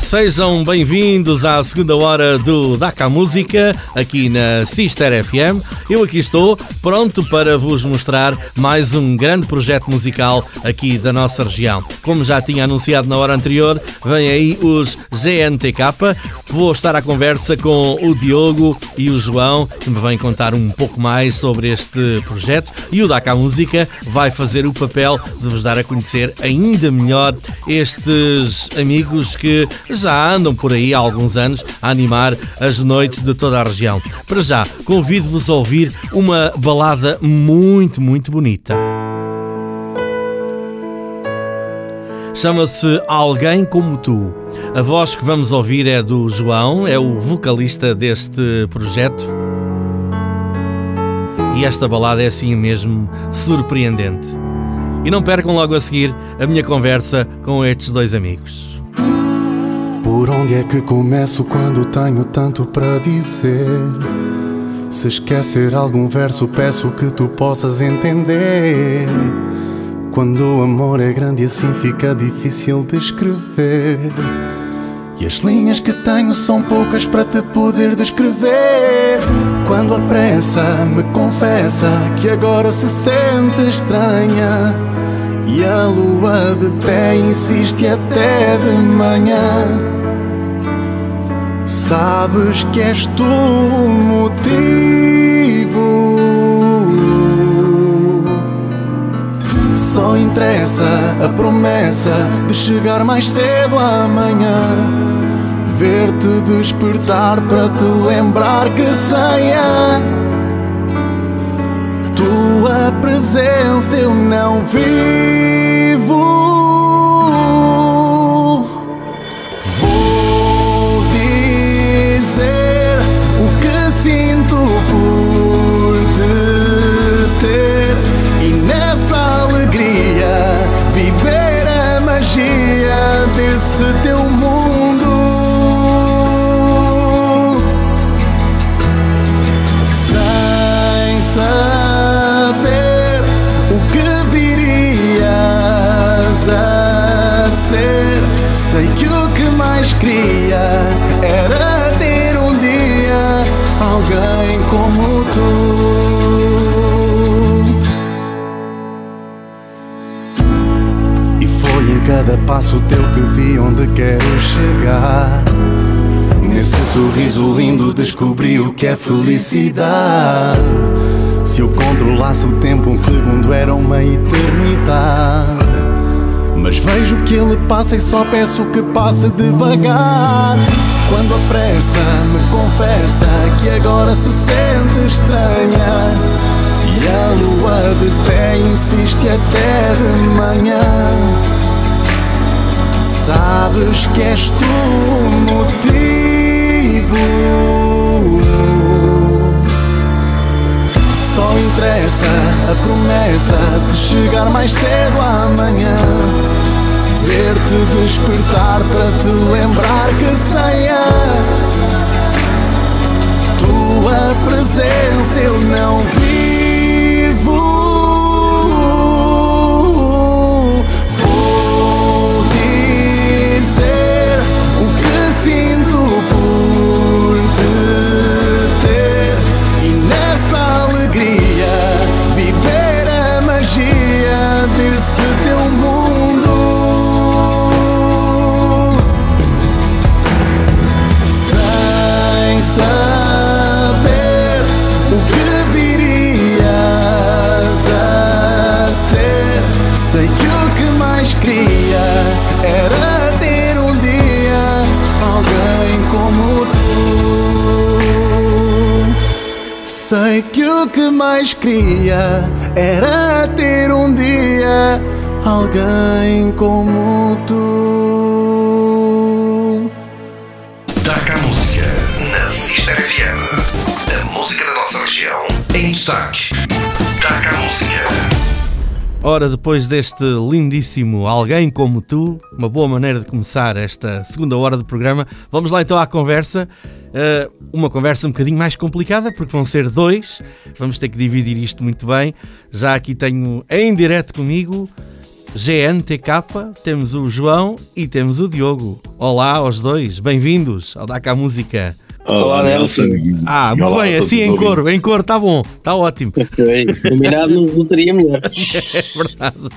Sejam bem-vindos à segunda hora do Daca Música, aqui na Sister FM. Eu aqui estou, pronto para vos mostrar mais um grande projeto musical aqui da nossa região. Como já tinha anunciado na hora anterior, vem aí os GNTK. Vou estar à conversa com o Diogo e o João, que me vêm contar um pouco mais sobre este projeto. E o Daca Música vai fazer o papel de vos dar a conhecer ainda melhor estes amigos que já andam por aí há alguns anos a animar as noites de toda a região. Para já, convido-vos a ouvir uma balada muito, muito bonita. Chama-se Alguém Como Tu. A voz que vamos ouvir é do João, é o vocalista deste projeto. E esta balada é assim mesmo surpreendente. E não percam logo a seguir a minha conversa com estes dois amigos. Por onde é que começo quando tenho tanto para dizer? Se esquecer algum verso, peço que tu possas entender. Quando o amor é grande, assim fica difícil de escrever. E as linhas que tenho são poucas para te poder descrever. Quando a pressa me confessa que agora se sente estranha. E a lua de pé insiste até de manhã. Sabes que és tu o motivo. Só interessa a promessa de chegar mais cedo amanhã. Ver-te despertar para te lembrar que saia. Tua presença eu não vivo. Desse teu sorriso lindo descobri o que é felicidade. Se eu controlasse o tempo, um segundo era uma eternidade. Mas vejo que ele passa e só peço que passe devagar. Quando a pressa me confessa que agora se sente estranha. E a lua de pé insiste até de manhã. Sabes que és tu o motivo. Só interessa a promessa de chegar mais cedo amanhã. Ver-te despertar para te lembrar que saia. Tua presença eu não vivo. Mais queria era ter um dia alguém como tu. Daca Música na Sister FM. A música da nossa região. Em destaque. Daca Música. Ora, depois deste lindíssimo Alguém Como Tu, uma boa maneira de começar esta segunda hora do programa, vamos lá então à conversa. Uh, uma conversa um bocadinho mais complicada, porque vão ser dois, vamos ter que dividir isto muito bem. Já aqui tenho em direto comigo GNTK, temos o João e temos o Diogo. Olá aos dois, bem-vindos ao Daca Música. Olá, Nelson. Ah, muito Olá, bem, assim em cor, em cor, está bom, está ótimo. É isso, combinado não resultaria melhor. é verdade.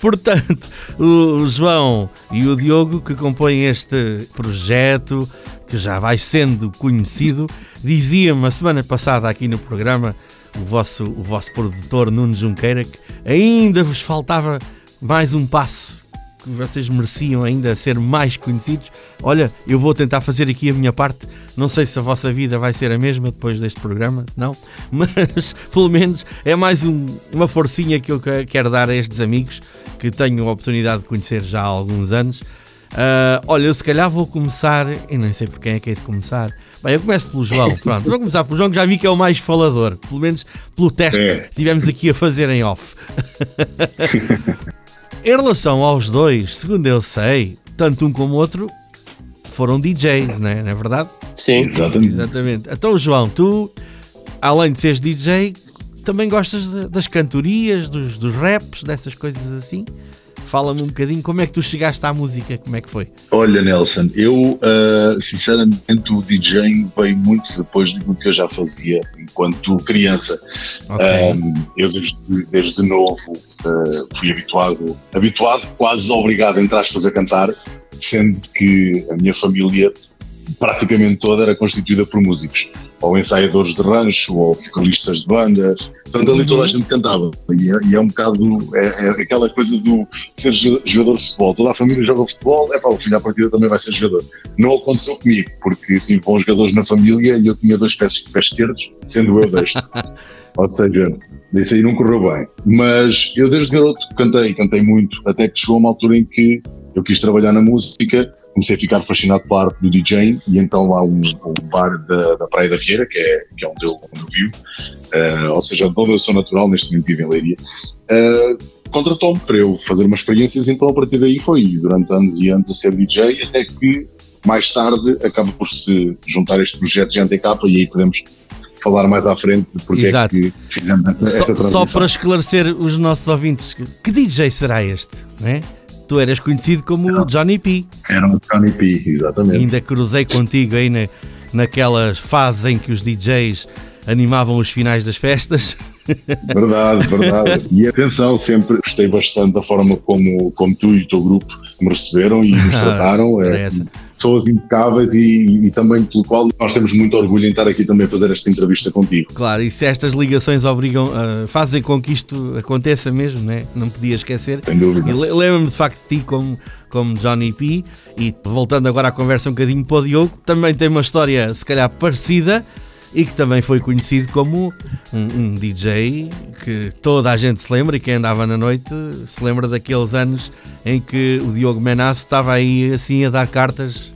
Portanto, o João e o Diogo que compõem este projeto, que já vai sendo conhecido, dizia-me a semana passada aqui no programa, o vosso, o vosso produtor Nuno Junqueira, que ainda vos faltava mais um passo que vocês mereciam ainda ser mais conhecidos. Olha, eu vou tentar fazer aqui a minha parte. Não sei se a vossa vida vai ser a mesma depois deste programa, se não, mas pelo menos é mais um, uma forcinha que eu quero dar a estes amigos que tenho a oportunidade de conhecer já há alguns anos. Uh, olha, eu se calhar vou começar, e nem sei por quem é que é de começar. Bem, eu começo pelo João, pronto. Vou começar pelo João, que já vi que é o mais falador, pelo menos pelo teste é. que tivemos aqui a fazer em off. Em relação aos dois, segundo eu sei, tanto um como o outro foram DJs, né? não é verdade? Sim, exatamente. exatamente. Então, João, tu, além de seres DJ, também gostas de, das cantorias, dos, dos raps, dessas coisas assim? Fala-me um bocadinho como é que tu chegaste à música, como é que foi? Olha, Nelson, eu uh, sinceramente o DJ veio muito depois do que eu já fazia enquanto criança. Okay. Um, eu desde, desde novo uh, fui habituado, habituado, quase obrigado, entre aspas, a cantar, sendo que a minha família praticamente toda era constituída por músicos, ou ensaiadores de rancho, ou vocalistas de bandas, portanto ali toda a uhum. gente cantava, e é, e é um bocado, é, é, aquela coisa do ser jogador de futebol, toda a família joga futebol, é pá, o filho à partida também vai ser jogador. Não aconteceu comigo, porque tive bons jogadores na família e eu tinha dois pés, pés esquerdos, sendo eu deste. ou seja, isso aí não correu bem. Mas eu desde garoto cantei, cantei muito, até que chegou uma altura em que eu quis trabalhar na música, comecei a ficar fascinado pela arte do DJ e então há um, um bar da, da, Praia da Vieira, que é, que é onde, eu, onde eu vivo, uh, ou seja, de onde eu sou natural, neste momento vivo em Leiria, uh, contratou-me para eu fazer umas experiências, então a partir daí foi durante anos e anos a ser DJ, até que mais tarde acaba por se juntar este projeto de NTK e aí podemos falar mais à frente de porque Exato. é que fizemos esta, só, esta transição. Só para esclarecer os nossos ouvintes, que DJ será este? Não é? Tu eras conhecido como Era, Johnny P. Era um Johnny P, exatamente. Ainda cruzei contigo aí na, naquela fase em que os DJs animavam os finais das festas. Verdade, verdade. E atenção, sempre gostei bastante da forma como, como tu e o teu grupo me receberam e nos trataram. É, assim, pessoas impecáveis e, e, também pelo qual nós temos muito orgulho em estar aqui também a fazer esta entrevista contigo. Claro, e se estas ligações obrigam, uh, fazem com que isto aconteça mesmo, né? não podia esquecer. Sem dúvida. Lembro-me de facto de ti como, como Johnny P. E voltando agora à conversa um bocadinho para o Diogo, também tem uma história se calhar parecida e que também foi conhecido como um, um, DJ que toda a gente se lembra e quem andava na noite se lembra daqueles anos em que o Diogo Menasso estava aí assim a dar cartas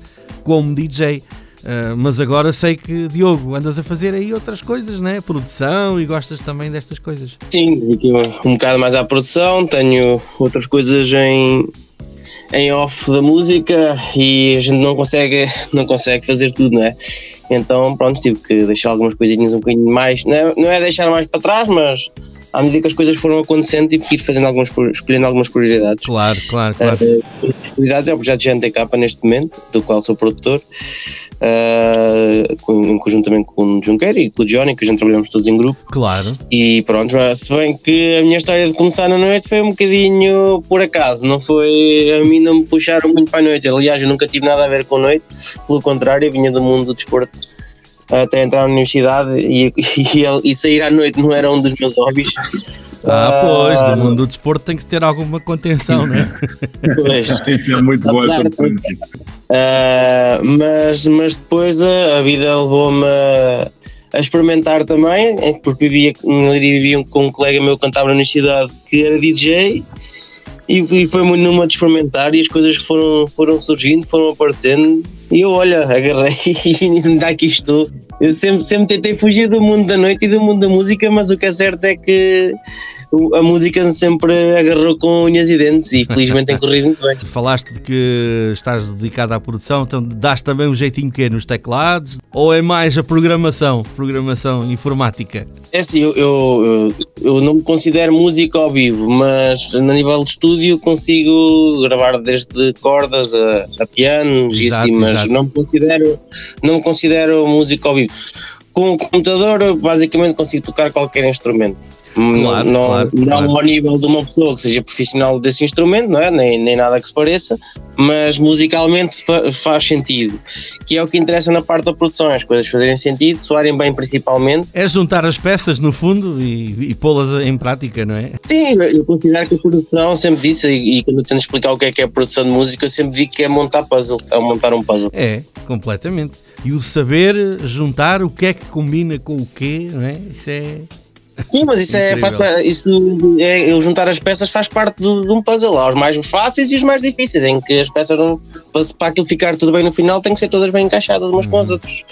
como DJ. Uh, mas agora sei que, Diogo, andas a fazer aí outras coisas, né? Produção e gostas também destas coisas. Sim, um bocado mais à produção, tenho outras coisas em, em off da música e a gente não consegue, não consegue fazer tudo, não é? Então, pronto, tive que deixar algumas coisinhas um bocadinho mais, não é, não é deixar mais para trás, mas à medida que as coisas foram acontecendo, tive que ir fazendo algumas, escolhendo algumas prioridades. Claro, claro, claro. Uh, prioridades é o projeto de GNTK neste momento, do qual sou produtor, uh, com, conjuntamente com o Junqueira e com o Johnny, que a gente trabalhamos todos em grupo. Claro. E pronto, se bem que a minha história de começar na noite foi um bocadinho por acaso, não foi. A mim não me puxaram muito para a noite. Aliás, eu nunca tive nada a ver com a noite, pelo contrário, eu vinha do mundo do desporto até entrar na universidade e, e, e, sair à noite não era um dos meus hobbies. Ah, pois, no mundo do desporto tem que ter alguma contenção, né? Pois. Isso é muito bom essa uh, mas, mas depois a, a vida levou-me a, a, experimentar também, porque vivia, vivia com um colega meu que cantava na universidade que era DJ e, e foi muito numa de experimentar e as coisas foram, foram surgindo, foram aparecendo e eu, olha, agarrei e ainda aqui estou. Eu sempre, sempre tentei fugir do mundo da noite e do mundo da música, mas o que é certo é que a música sempre agarrou com unhas e dentes e felizmente tem corrido muito bem. Falaste de que estás dedicado à produção, então dás também um jeitinho que nos teclados ou é mais a programação, programação informática? É assim, eu, eu, eu não me considero músico ao vivo, mas a nível de estúdio consigo gravar desde cordas a, a pianos e assim, mas exato. não me considero não considero músico ao vivo. Com o computador, basicamente consigo tocar qualquer instrumento. Claro, não, claro, não claro. ao nível de uma pessoa que seja profissional desse instrumento, não é? nem, nem nada que se pareça, mas musicalmente fa faz sentido. Que é o que interessa na parte da produção, as coisas fazerem sentido, soarem bem principalmente. É juntar as peças no fundo e, e pô-las em prática, não é? Sim, eu considero que a produção, sempre disse, e, e quando eu tento explicar o que é que é a produção de música, eu sempre digo que é montar puzzle, é montar um puzzle. É, completamente. E o saber juntar o que é que combina com o quê, não é? Isso é. Sim, mas isso é, faz, isso é, eu juntar as peças faz parte de, de, um puzzle. Há os mais fáceis e os mais difíceis, em que as peças não, para, para aquilo ficar tudo bem no final têm que ser todas bem encaixadas umas uhum. com as outras.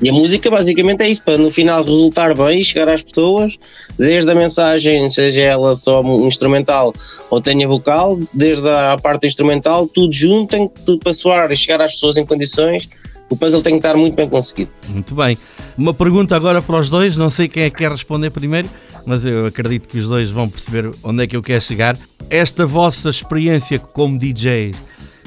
E a música basicamente é isso, para no final resultar bem e chegar às pessoas, desde a mensagem, seja ela só um instrumental ou tenha vocal, desde a parte instrumental, tudo junto tem que para soar e chegar às pessoas em condições o puzzle tem que estar muito bem conseguido. Muito bem. Uma pergunta agora para os dois, não sei quem é que quer responder primeiro, mas eu acredito que os dois vão perceber onde é que eu quero chegar. Esta vossa experiência como DJs,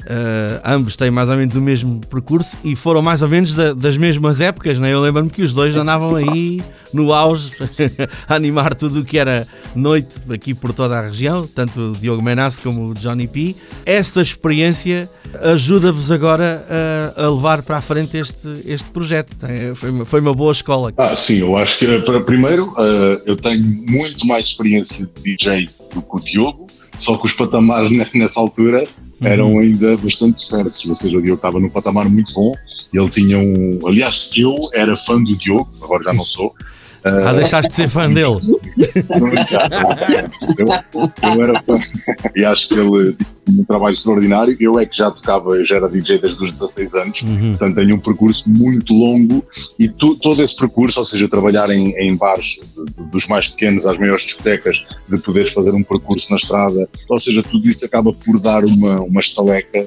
Uh, ambos têm mais ou menos o mesmo percurso e foram mais ou menos da, das mesmas épocas, né? eu lembro-me que os dois andavam aí no auge a animar tudo o que era noite aqui por toda a região, tanto o Diogo Menasso como o Johnny P. Essa experiência ajuda-vos agora a, a, levar para a frente este, este projeto. Foi uma, foi uma boa escola. Ah, sim, eu acho que para primeiro eu tenho muito mais experiência de DJ do que o Diogo, só que os patamares nessa altura eram ainda bastante diversos. Ou seja, o Diogo estava num patamar muito bom. Ele tinha um. Aliás, eu era fã do Diogo, agora já não sou. Ah, deixaste de ser fã dele. eu, eu era fã e acho que ele um trabalho extraordinário. Eu é que já tocava, eu já era DJ desde os 16 anos, uhum. portanto tenho um percurso muito longo e tu, todo esse percurso, ou seja, trabalhar em, em bares dos mais pequenos às maiores discotecas, de poderes fazer um percurso na estrada, ou seja, tudo isso acaba por dar uma, uma estaleca,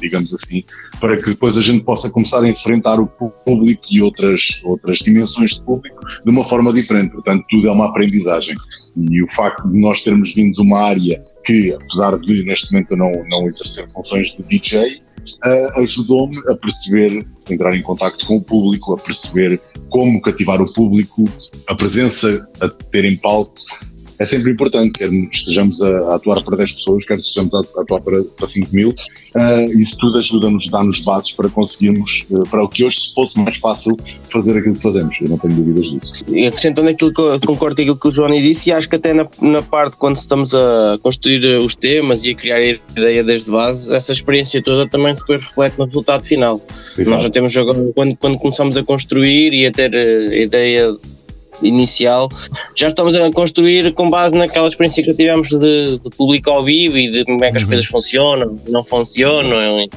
digamos assim, para que depois a gente possa começar a enfrentar o público e outras, outras dimensões de público de uma forma diferente. Portanto, tudo é uma aprendizagem. E o facto de nós termos vindo de uma área que, apesar de neste momento não, não exercer funções de DJ, uh, ajudou-me a perceber, a entrar em contato com o público, a perceber como cativar o público, a presença a ter em palco é sempre importante, quer estejamos a, atuar para 10 pessoas, quer estejamos a, atuar para, para 5 mil, uh, isso tudo ajuda-nos, dá-nos bases para conseguirmos, uh, para o que hoje se fosse mais fácil fazer aquilo que fazemos, eu não tenho dúvidas disso. E acrescentando aquilo que eu concordo com aquilo que o Johnny disse, e acho que até na, na parte quando estamos a construir os temas e a criar a ideia desde base, essa experiência toda também se reflete no resultado final. Exato. Nós já temos quando, quando começamos a construir e a ter a ideia inicial, já estamos a construir com base naquela experiência que tivemos de, de público ao vivo e de como é que as uhum. coisas funcionam, não funcionam.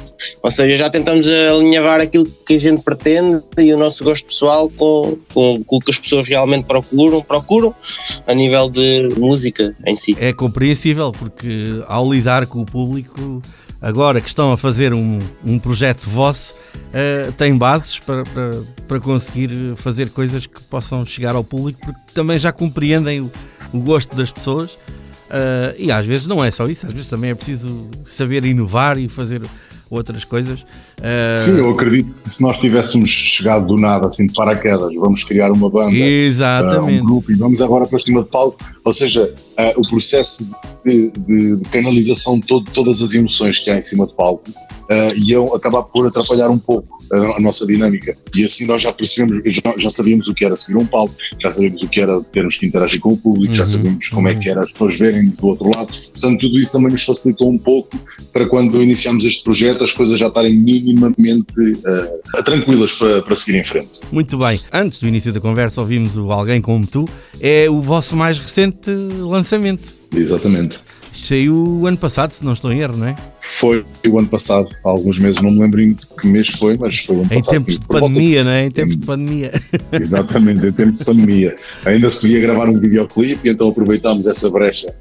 Ou seja, já tentamos alinhavar aquilo que a gente pretende e o nosso gosto pessoal com, com, com o que as pessoas realmente procuram, procuram a nível de música em si. É compreensível porque ao lidar com o público agora que estão a fazer um, um projeto vosso, uh, têm bases para, para, para, conseguir fazer coisas que possam chegar ao público, porque também já compreendem o, o gosto das pessoas. Uh, e às vezes não é só isso, às vezes também é preciso saber inovar e fazer outras coisas. Uh... Sim, eu acredito que se nós tivéssemos chegado do nada, assim, de paraquedas, vamos criar uma banda, Exatamente. Uh, um grupo e vamos agora para cima de palco, ou seja, uh, o processo de, de, de canalização de todo, todas as emoções que há em cima de palco uh, iam acabar por atrapalhar um pouco a, a, nossa dinâmica. E assim nós já percebemos, já, já, sabíamos o que era seguir um palco, já sabíamos o que era termos que interagir com o público, uhum. já sabíamos como é que era as pessoas verem-nos do outro lado. Portanto, tudo isso também nos facilitou um pouco para quando iniciamos este projeto as coisas já estarem minimamente uh, tranquilas para, para seguir em frente. Muito bem. Antes do início da conversa ouvimos o Alguém Como Tu. É o vosso mais recente lançamento. Exatamente. Saiu o ano passado, se não estou em erro, não é? Foi o ano passado, há alguns meses, não me lembro em que mês foi, mas foi o ano em passado. Tempos de pandemia, não é? Em tempos de pandemia. Exatamente, em tempos de pandemia. Ainda se podia gravar um videoclipe e então aproveitámos essa brecha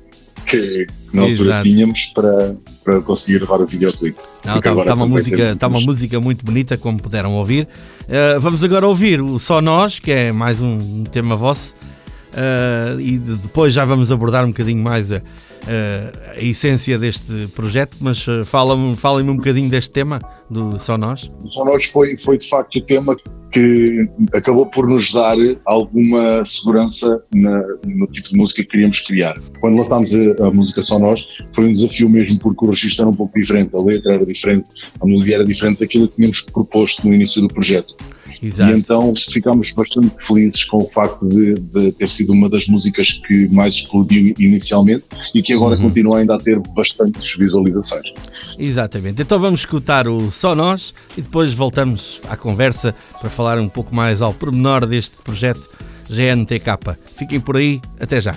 que, na altura Exato. tínhamos para, para conseguir levar o videoclipe. Está tá uma, música, tá uma música muito bonita, como puderam ouvir. Uh, vamos agora ouvir o Só Nós, que é mais um tema vosso, uh, e de, depois já vamos abordar um bocadinho mais a, a essência deste projeto, mas uh, fala-me fala um bocadinho deste tema do Só Nós. O Só Nós foi, foi de facto o tema que acabou por nos dar alguma segurança na, no tipo de música que queríamos criar. Quando lançámos a, a, música Só Nós, foi um desafio mesmo porque o registro era um pouco diferente, a letra era diferente, a melodia era diferente daquilo que tínhamos proposto no início do projeto. Exato. E então ficámos bastante felizes com o facto de, de, ter sido uma das músicas que mais explodiu inicialmente e que agora uhum. continua ainda a ter bastantes visualizações. Exatamente. Então vamos escutar o Só Nós e depois voltamos à conversa para falar um pouco mais ao pormenor deste projeto GNTK. Fiquem por aí, até já.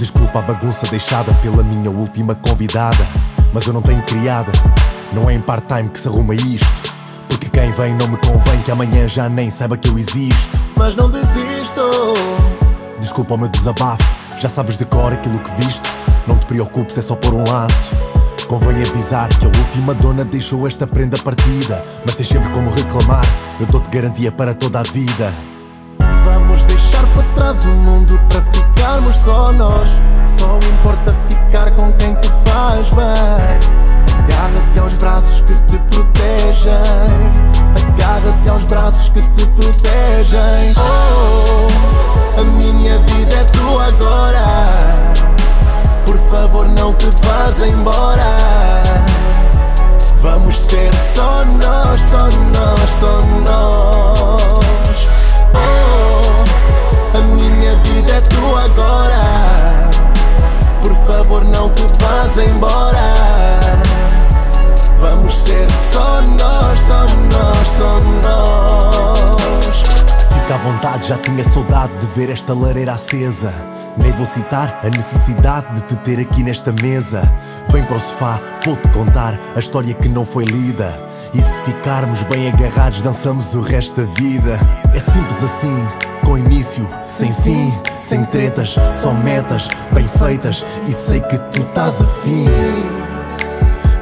Desculpa a bagunça deixada pela minha última convidada. Mas eu não tenho criada, não é em part-time que se arruma isto. Porque quem vem não me convém que amanhã já nem saiba que eu existo. Mas não desisto. Desculpa o meu desabafo, já sabes de cor aquilo que viste. Não te preocupes, é só por um laço. Convém avisar que a última dona deixou esta prenda partida. Mas tens sempre como reclamar, eu dou-te garantia para toda a vida trás o mundo para ficarmos só nós. Só importa ficar com quem te faz bem. Agarra-te aos braços que te protegem. Agarra-te aos braços que te protegem. Oh, a minha vida é tua agora. Por favor, não te vás embora. Vamos ser só nós, só nós, só nós. Oh, só nós. Fica à vontade, já tinha saudade de ver esta lareira acesa. Nem vou citar a necessidade de te ter aqui nesta mesa. Vem para o sofá, vou-te contar a história que não foi lida. E se ficarmos bem agarrados, dançamos o resto da vida. É simples assim com início, sem fim, sem tretas, só metas bem feitas e sei que tu estás afim.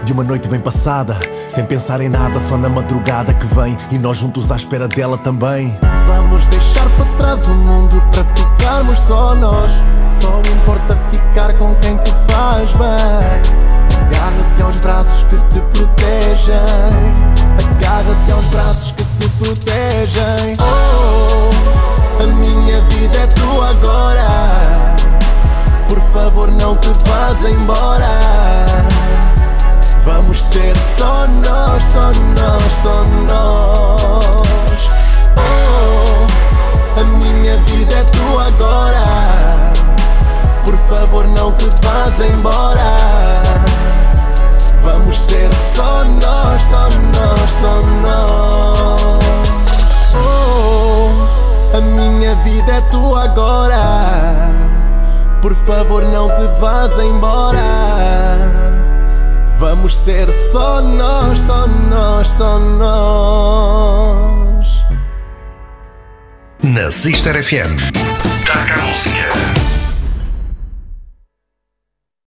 De uma noite bem passada, sem pensar em nada, só na madrugada que vem e nós juntos à espera dela também. Vamos deixar para trás o mundo para ficarmos só nós. Só importa ficar com quem te faz bem. Agarra-te aos braços que te protegem. Agarra-te aos braços que te protegem. Oh. A minha vida é tua agora. Por favor, não te vás embora. Vamos ser só nós, só nós, só nós. Oh, a minha vida é tua agora. Por favor, não te vás embora. Vamos ser só nós, só nós, só nós. Oh, a minha vida é tua agora. Por favor, não te vás embora. Vamos ser só nós, só nós, só nós. Na Sister FM. Taca a música.